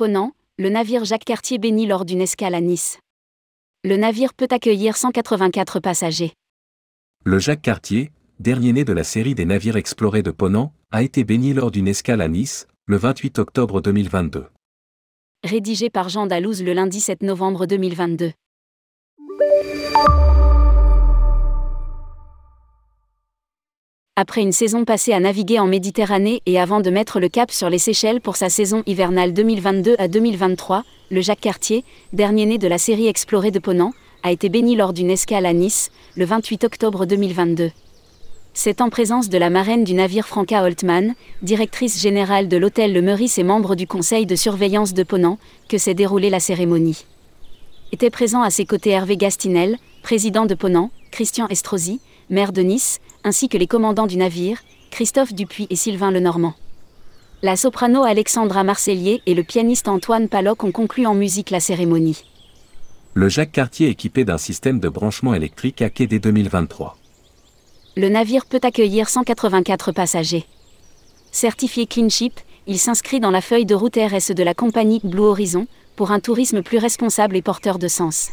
Ponant, le navire Jacques Cartier béni lors d'une escale à Nice. Le navire peut accueillir 184 passagers. Le Jacques Cartier, dernier né de la série des navires explorés de Ponant, a été béni lors d'une escale à Nice, le 28 octobre 2022. Rédigé par Jean Dalouse le lundi 7 novembre 2022. Après une saison passée à naviguer en Méditerranée et avant de mettre le cap sur les Seychelles pour sa saison hivernale 2022 à 2023, le Jacques Cartier, dernier né de la série explorée de Ponant, a été béni lors d'une escale à Nice, le 28 octobre 2022. C'est en présence de la marraine du navire Franca Holtman, directrice générale de l'hôtel Le Meurice et membre du conseil de surveillance de Ponant, que s'est déroulée la cérémonie. Étaient présents à ses côtés Hervé Gastinel, président de Ponant, Christian Estrosi, maire de Nice, ainsi que les commandants du navire, Christophe Dupuis et Sylvain Lenormand. La soprano Alexandra Marcellier et le pianiste Antoine Paloc ont conclu en musique la cérémonie. Le Jacques Cartier équipé d'un système de branchement électrique à quai dès 2023. Le navire peut accueillir 184 passagers. Certifié Clean Ship, il s'inscrit dans la feuille de route RSE de la compagnie Blue Horizon pour un tourisme plus responsable et porteur de sens.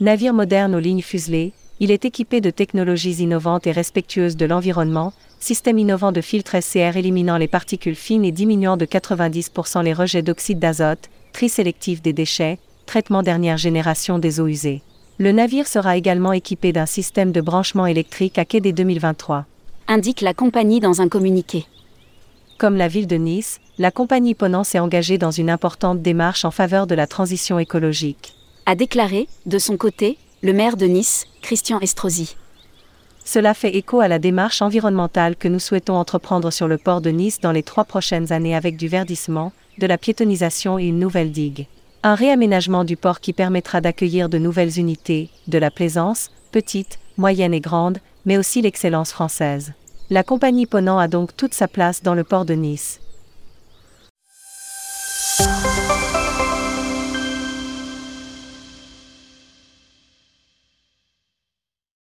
Navire moderne aux lignes fuselées, il est équipé de technologies innovantes et respectueuses de l'environnement, système innovant de filtre SCR éliminant les particules fines et diminuant de 90% les rejets d'oxyde d'azote, tri sélectif des déchets, traitement dernière génération des eaux usées. Le navire sera également équipé d'un système de branchement électrique à quai dès 2023. Indique la compagnie dans un communiqué. Comme la ville de Nice, la compagnie Ponant s'est engagée dans une importante démarche en faveur de la transition écologique. A déclaré, de son côté, le maire de Nice, Christian Estrosi. Cela fait écho à la démarche environnementale que nous souhaitons entreprendre sur le port de Nice dans les trois prochaines années avec du verdissement, de la piétonisation et une nouvelle digue. Un réaménagement du port qui permettra d'accueillir de nouvelles unités, de la plaisance, petite, moyenne et grande, mais aussi l'excellence française. La compagnie Ponant a donc toute sa place dans le port de Nice.